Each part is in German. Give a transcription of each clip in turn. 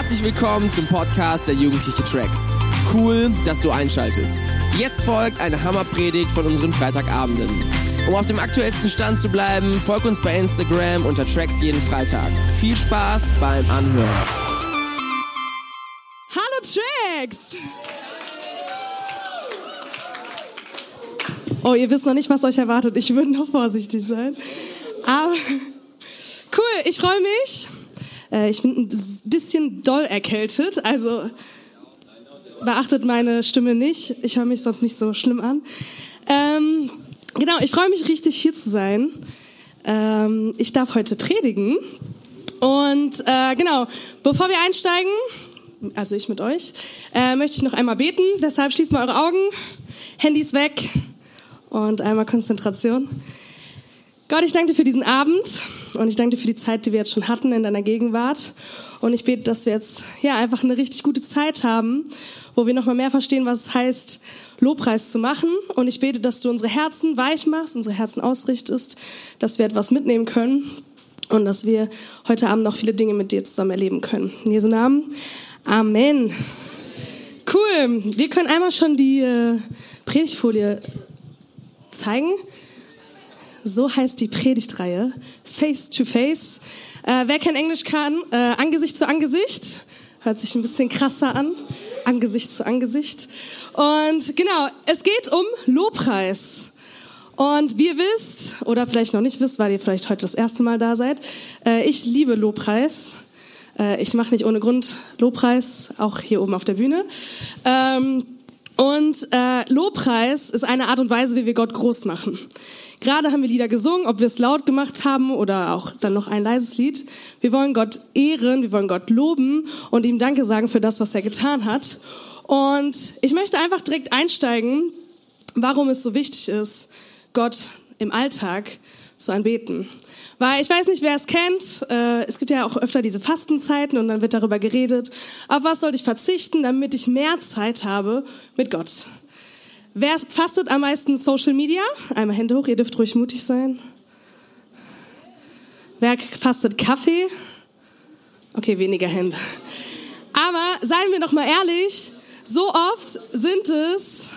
Herzlich willkommen zum Podcast der Jugendliche Tracks. Cool, dass du einschaltest. Jetzt folgt eine Hammerpredigt von unseren Freitagabenden. Um auf dem aktuellsten Stand zu bleiben, folg uns bei Instagram unter Tracks jeden Freitag. Viel Spaß beim Anhören. Hallo Tracks! Oh, ihr wisst noch nicht, was euch erwartet. Ich würde noch vorsichtig sein. Aber cool, ich freue mich. Äh, ich bin ein bisschen doll erkältet, also beachtet meine Stimme nicht. Ich höre mich sonst nicht so schlimm an. Ähm, genau, ich freue mich richtig hier zu sein. Ähm, ich darf heute predigen. Und äh, genau, bevor wir einsteigen, also ich mit euch, äh, möchte ich noch einmal beten. Deshalb schließt mal eure Augen, Handys weg und einmal Konzentration. Gott, ich danke dir für diesen Abend und ich danke dir für die Zeit, die wir jetzt schon hatten in deiner Gegenwart. Und ich bete, dass wir jetzt ja einfach eine richtig gute Zeit haben, wo wir nochmal mehr verstehen, was es heißt, Lobpreis zu machen. Und ich bete, dass du unsere Herzen weich machst, unsere Herzen ausrichtest, dass wir etwas mitnehmen können und dass wir heute Abend noch viele Dinge mit dir zusammen erleben können. In Jesu Namen. Amen. Cool. Wir können einmal schon die äh, Predigtfolie zeigen. So heißt die Predigtreihe. Face to Face. Äh, wer kein Englisch kann, äh, Angesicht zu Angesicht. Hört sich ein bisschen krasser an. Angesicht zu Angesicht. Und genau, es geht um Lobpreis. Und wie ihr wisst, oder vielleicht noch nicht wisst, weil ihr vielleicht heute das erste Mal da seid, äh, ich liebe Lobpreis. Äh, ich mache nicht ohne Grund Lobpreis, auch hier oben auf der Bühne. Ähm, und äh, Lobpreis ist eine Art und Weise, wie wir Gott groß machen. Gerade haben wir Lieder gesungen, ob wir es laut gemacht haben oder auch dann noch ein leises Lied. Wir wollen Gott ehren, wir wollen Gott loben und ihm Danke sagen für das, was er getan hat. Und ich möchte einfach direkt einsteigen, warum es so wichtig ist, Gott im Alltag zu anbeten. Weil ich weiß nicht, wer es kennt. Äh, es gibt ja auch öfter diese Fastenzeiten und dann wird darüber geredet. Auf was sollte ich verzichten, damit ich mehr Zeit habe mit Gott? Wer fastet am meisten Social Media? Einmal Hände hoch, ihr dürft ruhig mutig sein. Wer fastet Kaffee? Okay, weniger Hände. Aber seien wir noch mal ehrlich, so oft sind es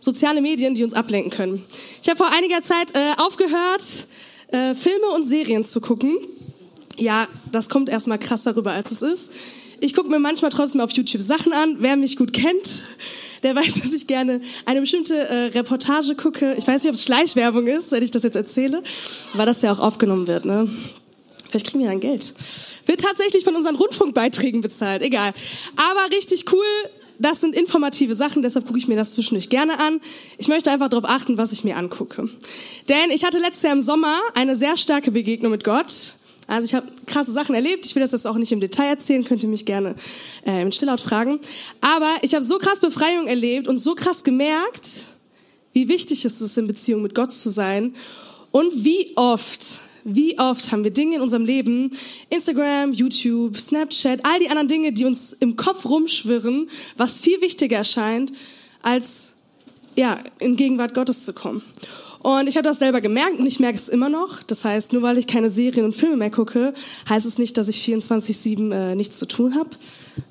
soziale Medien, die uns ablenken können. Ich habe vor einiger Zeit äh, aufgehört, äh, Filme und Serien zu gucken. Ja, das kommt erstmal krasser rüber, als es ist. Ich gucke mir manchmal trotzdem auf YouTube Sachen an. Wer mich gut kennt, der weiß, dass ich gerne eine bestimmte äh, Reportage gucke. Ich weiß nicht, ob es Schleichwerbung ist, wenn ich das jetzt erzähle, weil das ja auch aufgenommen wird. Ne? Vielleicht kriegen wir dann Geld. Wird tatsächlich von unseren Rundfunkbeiträgen bezahlt, egal. Aber richtig cool, das sind informative Sachen, deshalb gucke ich mir das zwischendurch gerne an. Ich möchte einfach darauf achten, was ich mir angucke. Denn ich hatte letztes Jahr im Sommer eine sehr starke Begegnung mit Gott. Also ich habe krasse Sachen erlebt. Ich will das jetzt auch nicht im Detail erzählen, könnt ihr mich gerne äh, im Stilllaut fragen. Aber ich habe so krass Befreiung erlebt und so krass gemerkt, wie wichtig es ist, in Beziehung mit Gott zu sein und wie oft, wie oft haben wir Dinge in unserem Leben, Instagram, YouTube, Snapchat, all die anderen Dinge, die uns im Kopf rumschwirren, was viel wichtiger erscheint, als ja, in Gegenwart Gottes zu kommen. Und ich habe das selber gemerkt und ich merke es immer noch. Das heißt, nur weil ich keine Serien und Filme mehr gucke, heißt es nicht, dass ich 24-7 äh, nichts zu tun habe.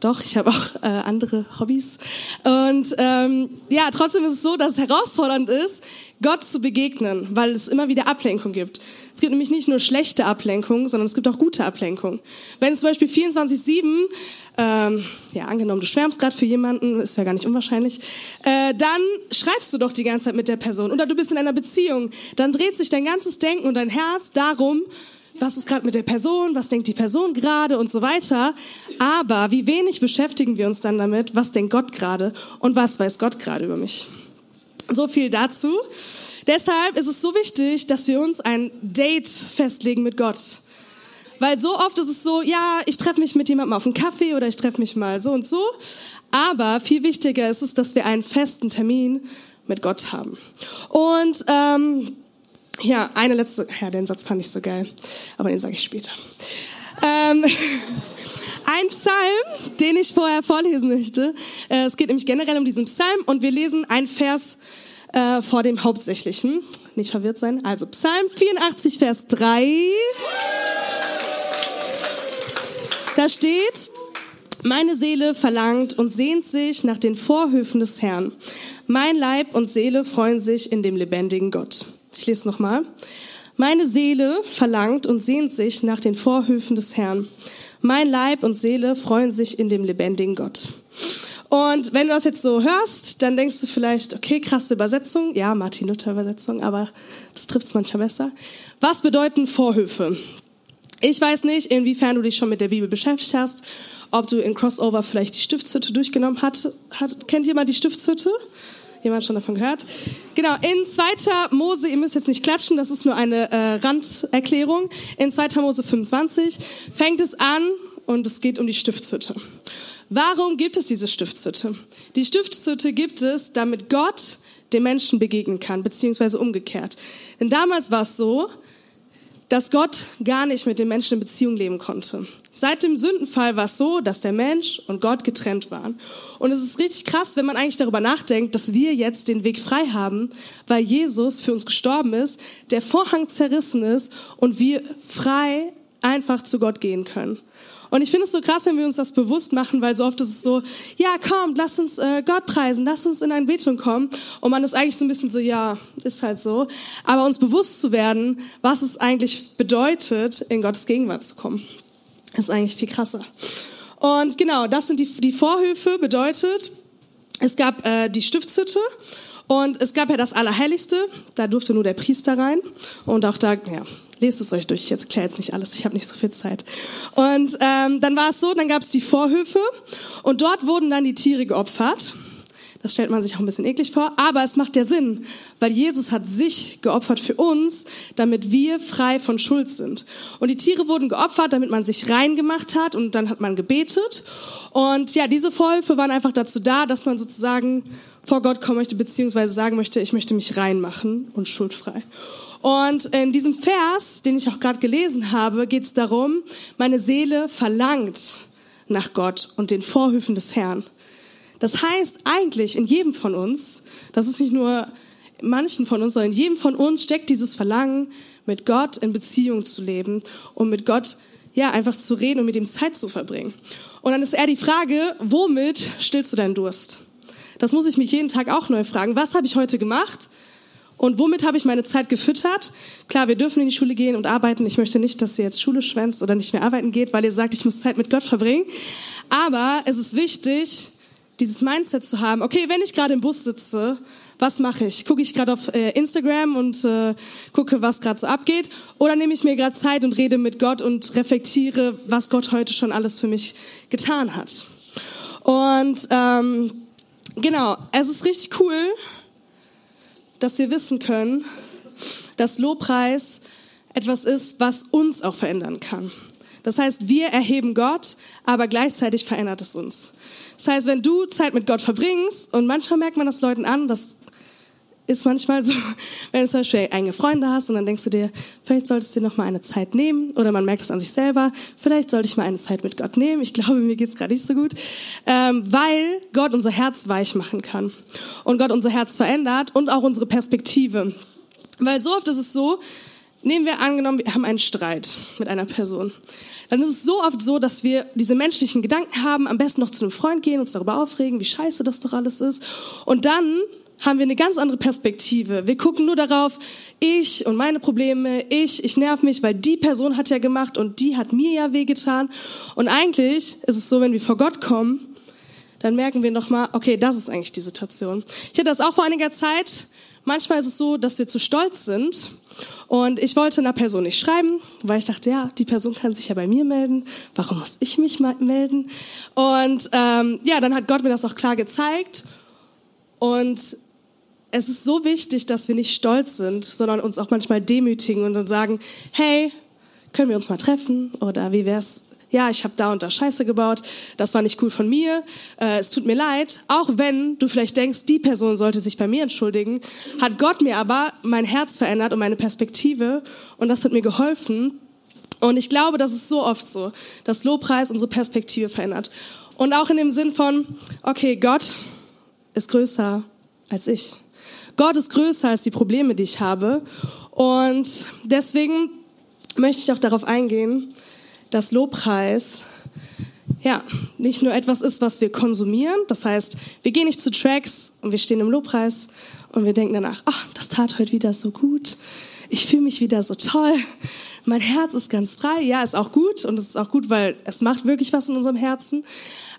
Doch, ich habe auch äh, andere Hobbys. Und ähm, ja, trotzdem ist es so, dass es herausfordernd ist, Gott zu begegnen, weil es immer wieder Ablenkung gibt. Es gibt nämlich nicht nur schlechte Ablenkung, sondern es gibt auch gute Ablenkung. Wenn zum Beispiel 24-7, ähm, ja, angenommen, du schwärmst gerade für jemanden, ist ja gar nicht unwahrscheinlich, äh, dann schreibst du doch die ganze Zeit mit der Person. Oder du bist in einer Beziehung, dann dreht sich dein ganzes Denken und dein Herz darum, was ist gerade mit der Person, was denkt die Person gerade und so weiter. Aber wie wenig beschäftigen wir uns dann damit, was denkt Gott gerade und was weiß Gott gerade über mich. So viel dazu. Deshalb ist es so wichtig, dass wir uns ein Date festlegen mit Gott. Weil so oft ist es so, ja, ich treffe mich mit jemandem auf einen Kaffee oder ich treffe mich mal so und so. Aber viel wichtiger ist es, dass wir einen festen Termin mit Gott haben. Und ähm, ja, eine letzte, ja, den Satz fand ich so geil, aber den sage ich später. Ähm, ein Psalm, den ich vorher vorlesen möchte. Äh, es geht nämlich generell um diesen Psalm und wir lesen ein Vers äh, vor dem Hauptsächlichen. Nicht verwirrt sein. Also Psalm 84, Vers 3. Da steht, Meine Seele verlangt und sehnt sich nach den Vorhöfen des Herrn. Mein Leib und Seele freuen sich in dem lebendigen Gott. Ich lese nochmal. Meine Seele verlangt und sehnt sich nach den Vorhöfen des Herrn. Mein Leib und Seele freuen sich in dem lebendigen Gott. Und wenn du das jetzt so hörst, dann denkst du vielleicht, okay, krasse Übersetzung. Ja, Martin Luther Übersetzung, aber das trifft es manchmal besser. Was bedeuten Vorhöfe? Ich weiß nicht, inwiefern du dich schon mit der Bibel beschäftigt hast, ob du in Crossover vielleicht die Stiftshütte durchgenommen hast. Kennt jemand die Stiftshütte? Jemand schon davon gehört? Genau, in 2. Mose, ihr müsst jetzt nicht klatschen, das ist nur eine äh, Randerklärung. In 2. Mose 25 fängt es an und es geht um die Stiftshütte. Warum gibt es diese Stiftshütte? Die Stiftshütte gibt es, damit Gott den Menschen begegnen kann, beziehungsweise umgekehrt. Denn damals war es so, dass Gott gar nicht mit den Menschen in Beziehung leben konnte. Seit dem Sündenfall war es so, dass der Mensch und Gott getrennt waren. Und es ist richtig krass, wenn man eigentlich darüber nachdenkt, dass wir jetzt den Weg frei haben, weil Jesus für uns gestorben ist, der Vorhang zerrissen ist und wir frei einfach zu Gott gehen können. Und ich finde es so krass, wenn wir uns das bewusst machen, weil so oft ist es so, ja, komm, lass uns äh, Gott preisen, lass uns in ein Betung kommen. Und man ist eigentlich so ein bisschen so, ja, ist halt so. Aber uns bewusst zu werden, was es eigentlich bedeutet, in Gottes Gegenwart zu kommen, ist eigentlich viel krasser. Und genau, das sind die, die Vorhöfe, bedeutet, es gab äh, die Stiftshütte und es gab ja das Allerheiligste, da durfte nur der Priester rein. Und auch da, ja, lest es euch durch, ich erkläre jetzt nicht alles, ich habe nicht so viel Zeit. Und ähm, dann war es so, dann gab es die Vorhöfe und dort wurden dann die Tiere geopfert. Das stellt man sich auch ein bisschen eklig vor, aber es macht ja Sinn, weil Jesus hat sich geopfert für uns, damit wir frei von Schuld sind. Und die Tiere wurden geopfert, damit man sich rein gemacht hat und dann hat man gebetet. Und ja, diese Vorhöfe waren einfach dazu da, dass man sozusagen vor Gott kommen möchte, beziehungsweise sagen möchte, ich möchte mich reinmachen und schuldfrei. Und in diesem Vers, den ich auch gerade gelesen habe, geht es darum, meine Seele verlangt nach Gott und den Vorhöfen des Herrn. Das heißt eigentlich in jedem von uns, das ist nicht nur manchen von uns, sondern in jedem von uns steckt dieses Verlangen, mit Gott in Beziehung zu leben und mit Gott ja einfach zu reden und mit ihm Zeit zu verbringen. Und dann ist eher die Frage, womit stillst du deinen Durst? Das muss ich mich jeden Tag auch neu fragen. Was habe ich heute gemacht? Und womit habe ich meine Zeit gefüttert? Klar, wir dürfen in die Schule gehen und arbeiten. Ich möchte nicht, dass ihr jetzt Schule schwänzt oder nicht mehr arbeiten geht, weil ihr sagt, ich muss Zeit mit Gott verbringen. Aber es ist wichtig, dieses Mindset zu haben. Okay, wenn ich gerade im Bus sitze, was mache ich? Gucke ich gerade auf äh, Instagram und äh, gucke, was gerade so abgeht? Oder nehme ich mir gerade Zeit und rede mit Gott und reflektiere, was Gott heute schon alles für mich getan hat? Und ähm, genau, es ist richtig cool, dass wir wissen können, dass Lobpreis etwas ist, was uns auch verändern kann. Das heißt, wir erheben Gott, aber gleichzeitig verändert es uns. Das heißt, wenn du Zeit mit Gott verbringst, und manchmal merkt man das Leuten an, das ist manchmal so, wenn du zum Beispiel enge Freunde hast und dann denkst du dir, vielleicht solltest du dir noch mal eine Zeit nehmen oder man merkt es an sich selber, vielleicht sollte ich mal eine Zeit mit Gott nehmen. Ich glaube, mir geht's gerade nicht so gut, ähm, weil Gott unser Herz weich machen kann und Gott unser Herz verändert und auch unsere Perspektive. Weil so oft ist es so, nehmen wir angenommen, wir haben einen Streit mit einer Person dann ist es so oft so, dass wir diese menschlichen Gedanken haben, am besten noch zu einem Freund gehen, uns darüber aufregen, wie scheiße das doch alles ist. Und dann haben wir eine ganz andere Perspektive. Wir gucken nur darauf, ich und meine Probleme, ich, ich nerv mich, weil die Person hat ja gemacht und die hat mir ja wehgetan. Und eigentlich ist es so, wenn wir vor Gott kommen, dann merken wir nochmal, okay, das ist eigentlich die Situation. Ich hatte das auch vor einiger Zeit. Manchmal ist es so, dass wir zu stolz sind. Und ich wollte einer Person nicht schreiben, weil ich dachte, ja, die Person kann sich ja bei mir melden. Warum muss ich mich melden? Und ähm, ja, dann hat Gott mir das auch klar gezeigt. Und es ist so wichtig, dass wir nicht stolz sind, sondern uns auch manchmal demütigen und dann sagen, hey, können wir uns mal treffen? Oder wie wär's? Ja, ich habe da und da Scheiße gebaut, das war nicht cool von mir, äh, es tut mir leid. Auch wenn du vielleicht denkst, die Person sollte sich bei mir entschuldigen, hat Gott mir aber mein Herz verändert und meine Perspektive und das hat mir geholfen. Und ich glaube, das ist so oft so, dass Lobpreis unsere Perspektive verändert. Und auch in dem Sinn von, okay, Gott ist größer als ich. Gott ist größer als die Probleme, die ich habe. Und deswegen möchte ich auch darauf eingehen, dass Lobpreis ja, nicht nur etwas ist, was wir konsumieren. Das heißt, wir gehen nicht zu Tracks und wir stehen im Lobpreis und wir denken danach, ach, das tat heute wieder so gut. Ich fühle mich wieder so toll. Mein Herz ist ganz frei. Ja, ist auch gut und es ist auch gut, weil es macht wirklich was in unserem Herzen.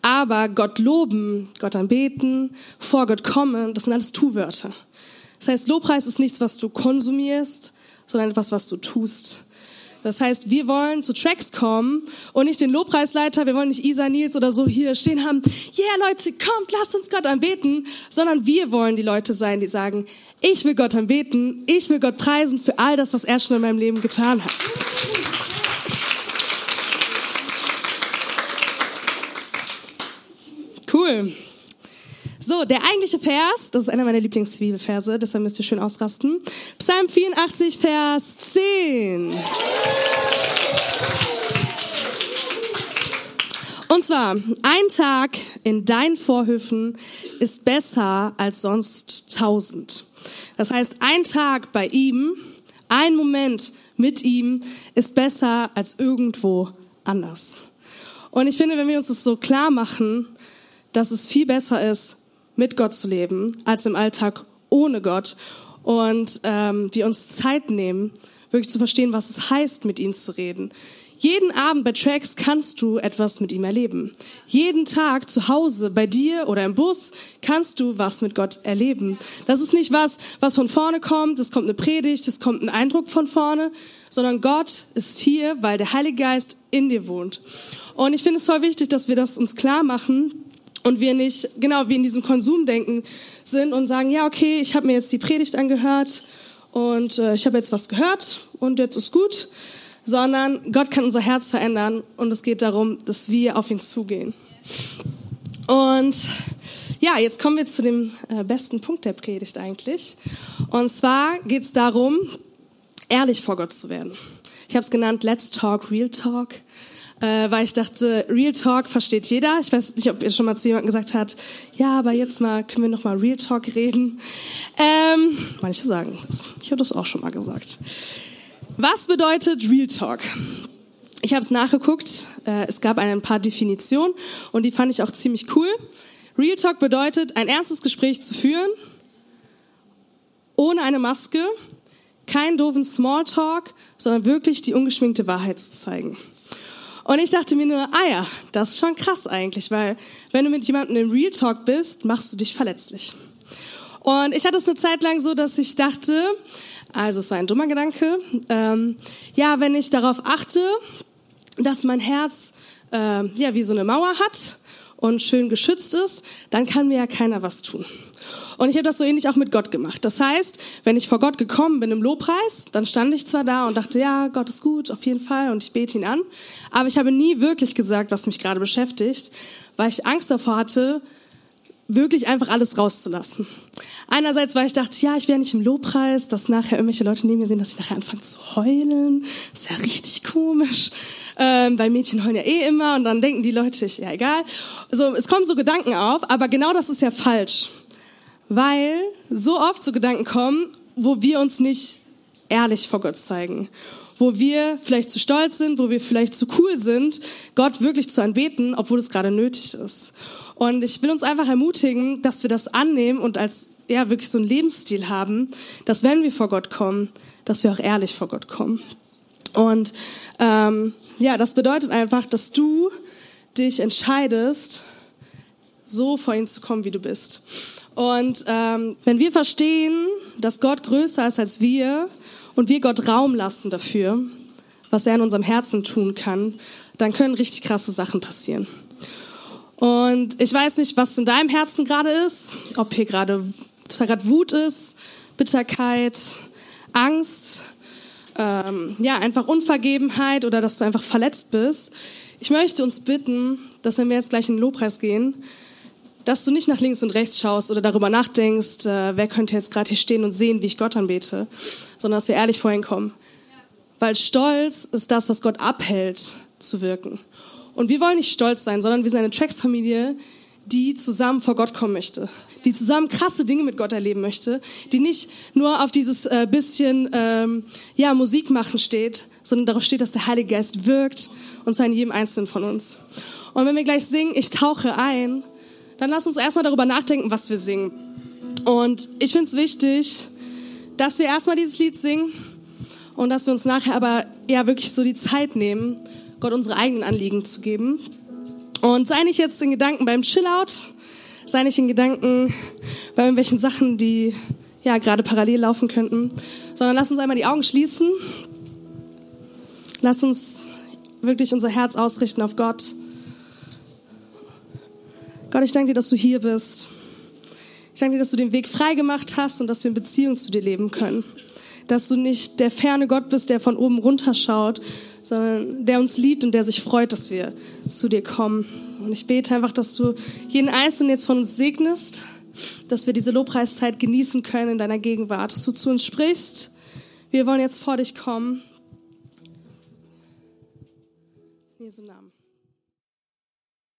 Aber Gott loben, Gott anbeten, vor Gott kommen, das sind alles Tu-Wörter. Das heißt, Lobpreis ist nichts, was du konsumierst, sondern etwas, was du tust. Das heißt, wir wollen zu Tracks kommen und nicht den Lobpreisleiter, wir wollen nicht Isa Nils oder so hier stehen haben, yeah Leute, kommt, lasst uns Gott anbeten, sondern wir wollen die Leute sein, die sagen, ich will Gott anbeten, ich will Gott preisen für all das, was er schon in meinem Leben getan hat. Cool. So, der eigentliche Vers, das ist einer meiner Lieblingsbibelverse, deshalb müsst ihr schön ausrasten. Psalm 84, Vers 10. Und zwar, ein Tag in deinen Vorhöfen ist besser als sonst tausend. Das heißt, ein Tag bei ihm, ein Moment mit ihm ist besser als irgendwo anders. Und ich finde, wenn wir uns das so klar machen, dass es viel besser ist, mit Gott zu leben, als im Alltag ohne Gott. Und ähm, wir uns Zeit nehmen, wirklich zu verstehen, was es heißt, mit ihm zu reden. Jeden Abend bei Tracks kannst du etwas mit ihm erleben. Jeden Tag zu Hause, bei dir oder im Bus kannst du was mit Gott erleben. Das ist nicht was, was von vorne kommt, es kommt eine Predigt, es kommt ein Eindruck von vorne, sondern Gott ist hier, weil der Heilige Geist in dir wohnt. Und ich finde es voll wichtig, dass wir das uns klar machen, und wir nicht, genau, wie in diesem Konsumdenken sind und sagen, ja, okay, ich habe mir jetzt die Predigt angehört und äh, ich habe jetzt was gehört und jetzt ist gut, sondern Gott kann unser Herz verändern und es geht darum, dass wir auf ihn zugehen. Und ja, jetzt kommen wir zu dem äh, besten Punkt der Predigt eigentlich. Und zwar geht es darum, ehrlich vor Gott zu werden. Ich habe es genannt Let's Talk, Real Talk äh, weil ich dachte, Real Talk versteht jeder. Ich weiß nicht, ob ihr schon mal zu jemandem gesagt habt, ja, aber jetzt mal können wir noch mal Real Talk reden. Ähm, manche sagen das. Ich habe das auch schon mal gesagt. Was bedeutet Real Talk? Ich habe es nachgeguckt. Äh, es gab ein paar Definitionen und die fand ich auch ziemlich cool. Real Talk bedeutet, ein ernstes Gespräch zu führen, ohne eine Maske, kein doofen Smalltalk, sondern wirklich die ungeschminkte Wahrheit zu zeigen. Und ich dachte mir nur, ah ja, das ist schon krass eigentlich, weil wenn du mit jemandem im Real Talk bist, machst du dich verletzlich. Und ich hatte es eine Zeit lang so, dass ich dachte, also es war ein dummer Gedanke, ähm, ja, wenn ich darauf achte, dass mein Herz äh, ja wie so eine Mauer hat und schön geschützt ist, dann kann mir ja keiner was tun. Und ich habe das so ähnlich auch mit Gott gemacht. Das heißt, wenn ich vor Gott gekommen bin im Lobpreis, dann stand ich zwar da und dachte, ja, Gott ist gut, auf jeden Fall, und ich bete ihn an. Aber ich habe nie wirklich gesagt, was mich gerade beschäftigt, weil ich Angst davor hatte, wirklich einfach alles rauszulassen. Einerseits, weil ich dachte, ja, ich wäre nicht im Lobpreis, dass nachher irgendwelche Leute neben mir sehen, dass ich nachher anfange zu heulen. Das ist ja richtig komisch. Ähm, weil Mädchen heulen ja eh immer und dann denken die Leute, ja egal. So, es kommen so Gedanken auf, aber genau das ist ja falsch weil so oft so Gedanken kommen, wo wir uns nicht ehrlich vor Gott zeigen, wo wir vielleicht zu stolz sind, wo wir vielleicht zu cool sind, Gott wirklich zu anbeten, obwohl es gerade nötig ist. Und ich will uns einfach ermutigen, dass wir das annehmen und als ja wirklich so einen Lebensstil haben, dass wenn wir vor Gott kommen, dass wir auch ehrlich vor Gott kommen. Und ähm, ja, das bedeutet einfach, dass du dich entscheidest, so vor ihn zu kommen, wie du bist. Und ähm, wenn wir verstehen, dass Gott größer ist als wir und wir Gott Raum lassen dafür, was er in unserem Herzen tun kann, dann können richtig krasse Sachen passieren. Und ich weiß nicht, was in deinem Herzen gerade ist, ob hier gerade gerade Wut ist, Bitterkeit, Angst, ähm, ja einfach Unvergebenheit oder dass du einfach verletzt bist. Ich möchte uns bitten, dass wenn wir jetzt gleich in den Lobpreis gehen, dass du nicht nach links und rechts schaust oder darüber nachdenkst, äh, wer könnte jetzt gerade hier stehen und sehen, wie ich Gott anbete, sondern dass wir ehrlich vorhin kommen. Weil Stolz ist das, was Gott abhält zu wirken. Und wir wollen nicht stolz sein, sondern wir sind eine Tracks-Familie, die zusammen vor Gott kommen möchte, die zusammen krasse Dinge mit Gott erleben möchte, die nicht nur auf dieses äh, bisschen ähm, ja Musik machen steht, sondern darauf steht, dass der Heilige Geist wirkt und zwar in jedem einzelnen von uns. Und wenn wir gleich singen, ich tauche ein, dann lass uns erstmal darüber nachdenken, was wir singen. Und ich finde es wichtig, dass wir erstmal dieses Lied singen und dass wir uns nachher aber ja wirklich so die Zeit nehmen, Gott unsere eigenen Anliegen zu geben. Und sei nicht jetzt in Gedanken beim Chillout, sei nicht in Gedanken bei irgendwelchen Sachen, die ja gerade parallel laufen könnten, sondern lass uns einmal die Augen schließen. Lass uns wirklich unser Herz ausrichten auf Gott. Gott, ich danke dir, dass du hier bist. Ich danke dir, dass du den Weg frei gemacht hast und dass wir in Beziehung zu dir leben können. Dass du nicht der ferne Gott bist, der von oben runterschaut, sondern der uns liebt und der sich freut, dass wir zu dir kommen. Und ich bete einfach, dass du jeden Einzelnen jetzt von uns segnest, dass wir diese Lobpreiszeit genießen können in deiner Gegenwart, dass du zu uns sprichst. Wir wollen jetzt vor dich kommen. In Jesu Namen.